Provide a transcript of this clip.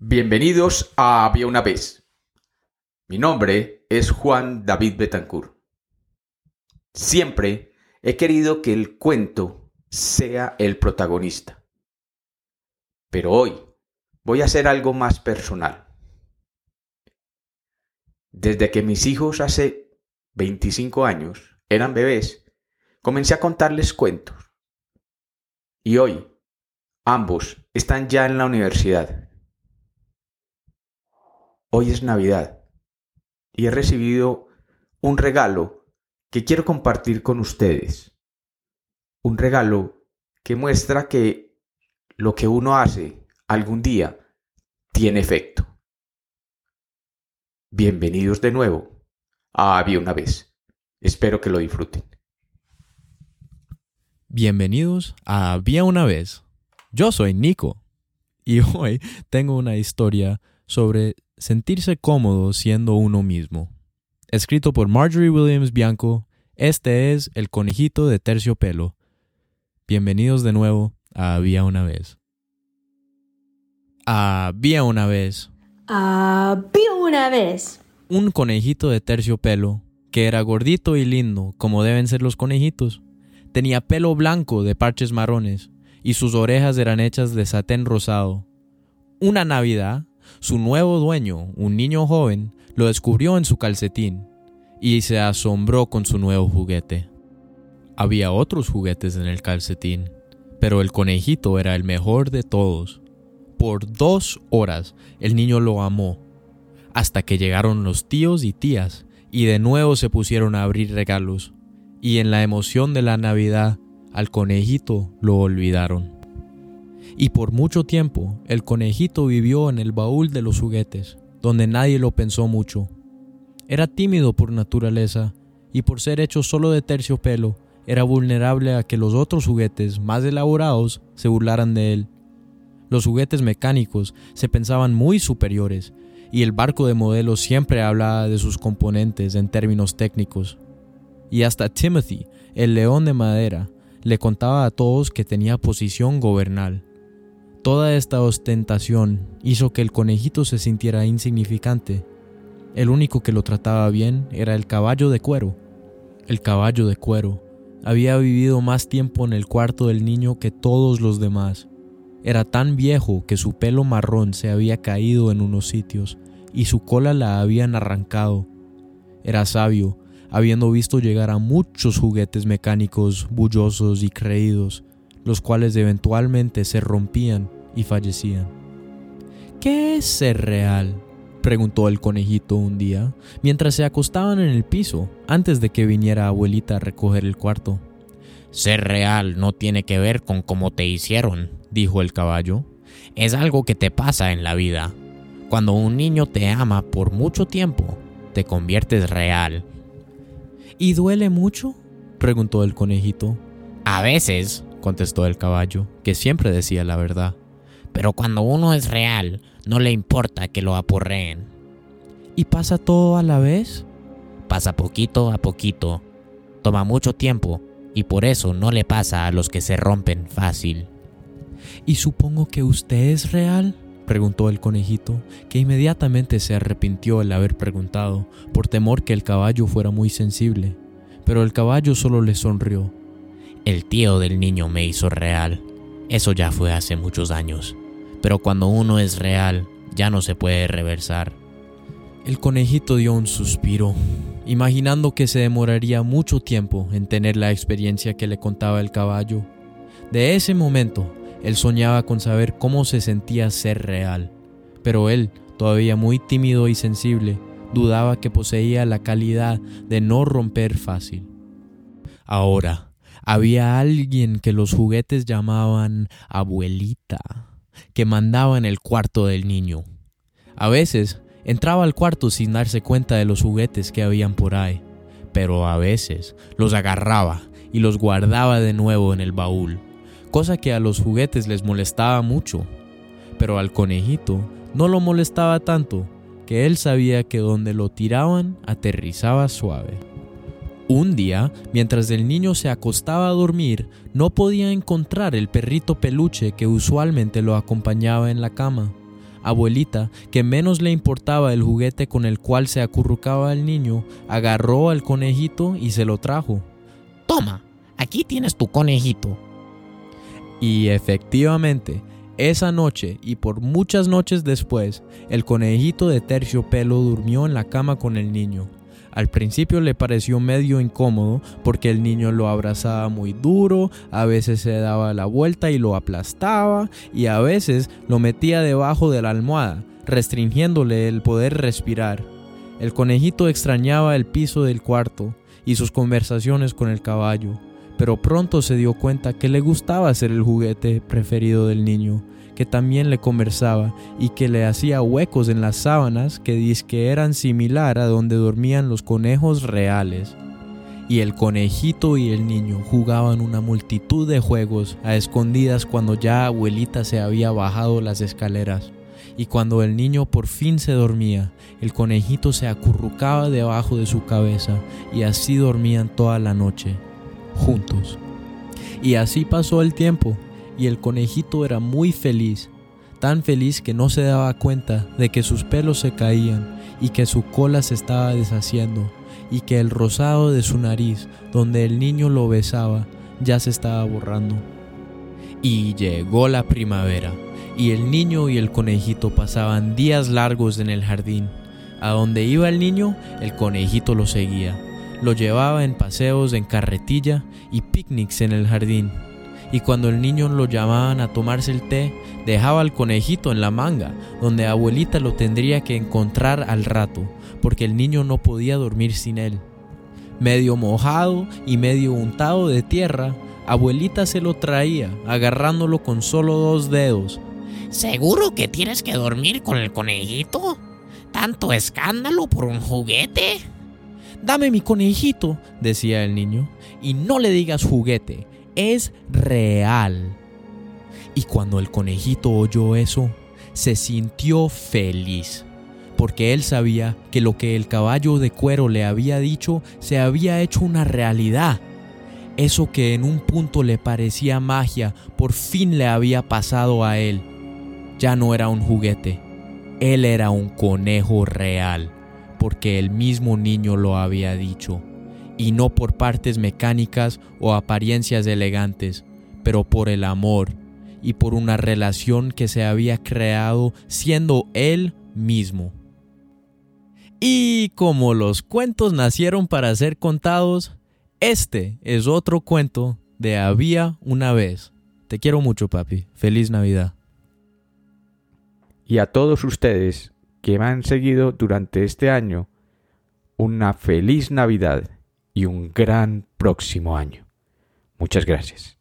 Bienvenidos a Había una vez. Mi nombre es Juan David Betancourt. Siempre he querido que el cuento sea el protagonista. Pero hoy voy a hacer algo más personal. Desde que mis hijos hace 25 años eran bebés, comencé a contarles cuentos. Y hoy, ambos están ya en la universidad. Hoy es Navidad y he recibido un regalo que quiero compartir con ustedes. Un regalo que muestra que lo que uno hace algún día tiene efecto. Bienvenidos de nuevo a Había una vez. Espero que lo disfruten. Bienvenidos a Había una vez. Yo soy Nico y hoy tengo una historia sobre sentirse cómodo siendo uno mismo. Escrito por Marjorie Williams Bianco, este es El conejito de terciopelo. Bienvenidos de nuevo a Había una vez. Había una vez. Había una vez. Un conejito de terciopelo que era gordito y lindo, como deben ser los conejitos. Tenía pelo blanco de parches marrones y sus orejas eran hechas de satén rosado. Una Navidad, su nuevo dueño, un niño joven, lo descubrió en su calcetín y se asombró con su nuevo juguete. Había otros juguetes en el calcetín, pero el conejito era el mejor de todos. Por dos horas el niño lo amó, hasta que llegaron los tíos y tías y de nuevo se pusieron a abrir regalos, y en la emoción de la Navidad al conejito lo olvidaron. Y por mucho tiempo el conejito vivió en el baúl de los juguetes, donde nadie lo pensó mucho. Era tímido por naturaleza, y por ser hecho solo de terciopelo, era vulnerable a que los otros juguetes más elaborados se burlaran de él. Los juguetes mecánicos se pensaban muy superiores, y el barco de modelo siempre hablaba de sus componentes en términos técnicos. Y hasta Timothy, el león de madera, le contaba a todos que tenía posición gobernal. Toda esta ostentación hizo que el conejito se sintiera insignificante. El único que lo trataba bien era el caballo de cuero. El caballo de cuero había vivido más tiempo en el cuarto del niño que todos los demás. Era tan viejo que su pelo marrón se había caído en unos sitios y su cola la habían arrancado. Era sabio, habiendo visto llegar a muchos juguetes mecánicos bullosos y creídos, los cuales eventualmente se rompían y fallecían. ¿Qué es ser real? preguntó el conejito un día, mientras se acostaban en el piso, antes de que viniera abuelita a recoger el cuarto. Ser real no tiene que ver con cómo te hicieron, dijo el caballo. Es algo que te pasa en la vida. Cuando un niño te ama por mucho tiempo, te conviertes real. ¿Y duele mucho? preguntó el conejito. A veces, contestó el caballo, que siempre decía la verdad. Pero cuando uno es real, no le importa que lo aporreen. ¿Y pasa todo a la vez? Pasa poquito a poquito. Toma mucho tiempo y por eso no le pasa a los que se rompen fácil. ¿Y supongo que usted es real? preguntó el conejito, que inmediatamente se arrepintió el haber preguntado, por temor que el caballo fuera muy sensible. Pero el caballo solo le sonrió. El tío del niño me hizo real. Eso ya fue hace muchos años. Pero cuando uno es real, ya no se puede reversar. El conejito dio un suspiro, imaginando que se demoraría mucho tiempo en tener la experiencia que le contaba el caballo. De ese momento, él soñaba con saber cómo se sentía ser real, pero él, todavía muy tímido y sensible, dudaba que poseía la calidad de no romper fácil. Ahora, había alguien que los juguetes llamaban abuelita, que mandaba en el cuarto del niño. A veces entraba al cuarto sin darse cuenta de los juguetes que habían por ahí, pero a veces los agarraba y los guardaba de nuevo en el baúl cosa que a los juguetes les molestaba mucho, pero al conejito no lo molestaba tanto, que él sabía que donde lo tiraban aterrizaba suave. Un día, mientras el niño se acostaba a dormir, no podía encontrar el perrito peluche que usualmente lo acompañaba en la cama. Abuelita, que menos le importaba el juguete con el cual se acurrucaba el niño, agarró al conejito y se lo trajo. Toma, aquí tienes tu conejito. Y efectivamente, esa noche y por muchas noches después, el conejito de terciopelo durmió en la cama con el niño. Al principio le pareció medio incómodo porque el niño lo abrazaba muy duro, a veces se daba la vuelta y lo aplastaba y a veces lo metía debajo de la almohada, restringiéndole el poder respirar. El conejito extrañaba el piso del cuarto y sus conversaciones con el caballo pero pronto se dio cuenta que le gustaba ser el juguete preferido del niño, que también le conversaba y que le hacía huecos en las sábanas que que eran similar a donde dormían los conejos reales. Y el conejito y el niño jugaban una multitud de juegos a escondidas cuando ya abuelita se había bajado las escaleras. Y cuando el niño por fin se dormía, el conejito se acurrucaba debajo de su cabeza y así dormían toda la noche juntos. Y así pasó el tiempo y el conejito era muy feliz, tan feliz que no se daba cuenta de que sus pelos se caían y que su cola se estaba deshaciendo y que el rosado de su nariz, donde el niño lo besaba, ya se estaba borrando. Y llegó la primavera, y el niño y el conejito pasaban días largos en el jardín. A donde iba el niño, el conejito lo seguía lo llevaba en paseos en carretilla y picnics en el jardín. Y cuando el niño lo llamaban a tomarse el té, dejaba al conejito en la manga, donde abuelita lo tendría que encontrar al rato, porque el niño no podía dormir sin él. Medio mojado y medio untado de tierra, abuelita se lo traía, agarrándolo con solo dos dedos. ¿Seguro que tienes que dormir con el conejito? ¿Tanto escándalo por un juguete? Dame mi conejito, decía el niño, y no le digas juguete, es real. Y cuando el conejito oyó eso, se sintió feliz, porque él sabía que lo que el caballo de cuero le había dicho se había hecho una realidad. Eso que en un punto le parecía magia, por fin le había pasado a él. Ya no era un juguete, él era un conejo real porque el mismo niño lo había dicho, y no por partes mecánicas o apariencias elegantes, pero por el amor y por una relación que se había creado siendo él mismo. Y como los cuentos nacieron para ser contados, este es otro cuento de Había una vez. Te quiero mucho, papi. Feliz Navidad. Y a todos ustedes, que me han seguido durante este año una feliz Navidad y un gran próximo año. Muchas gracias.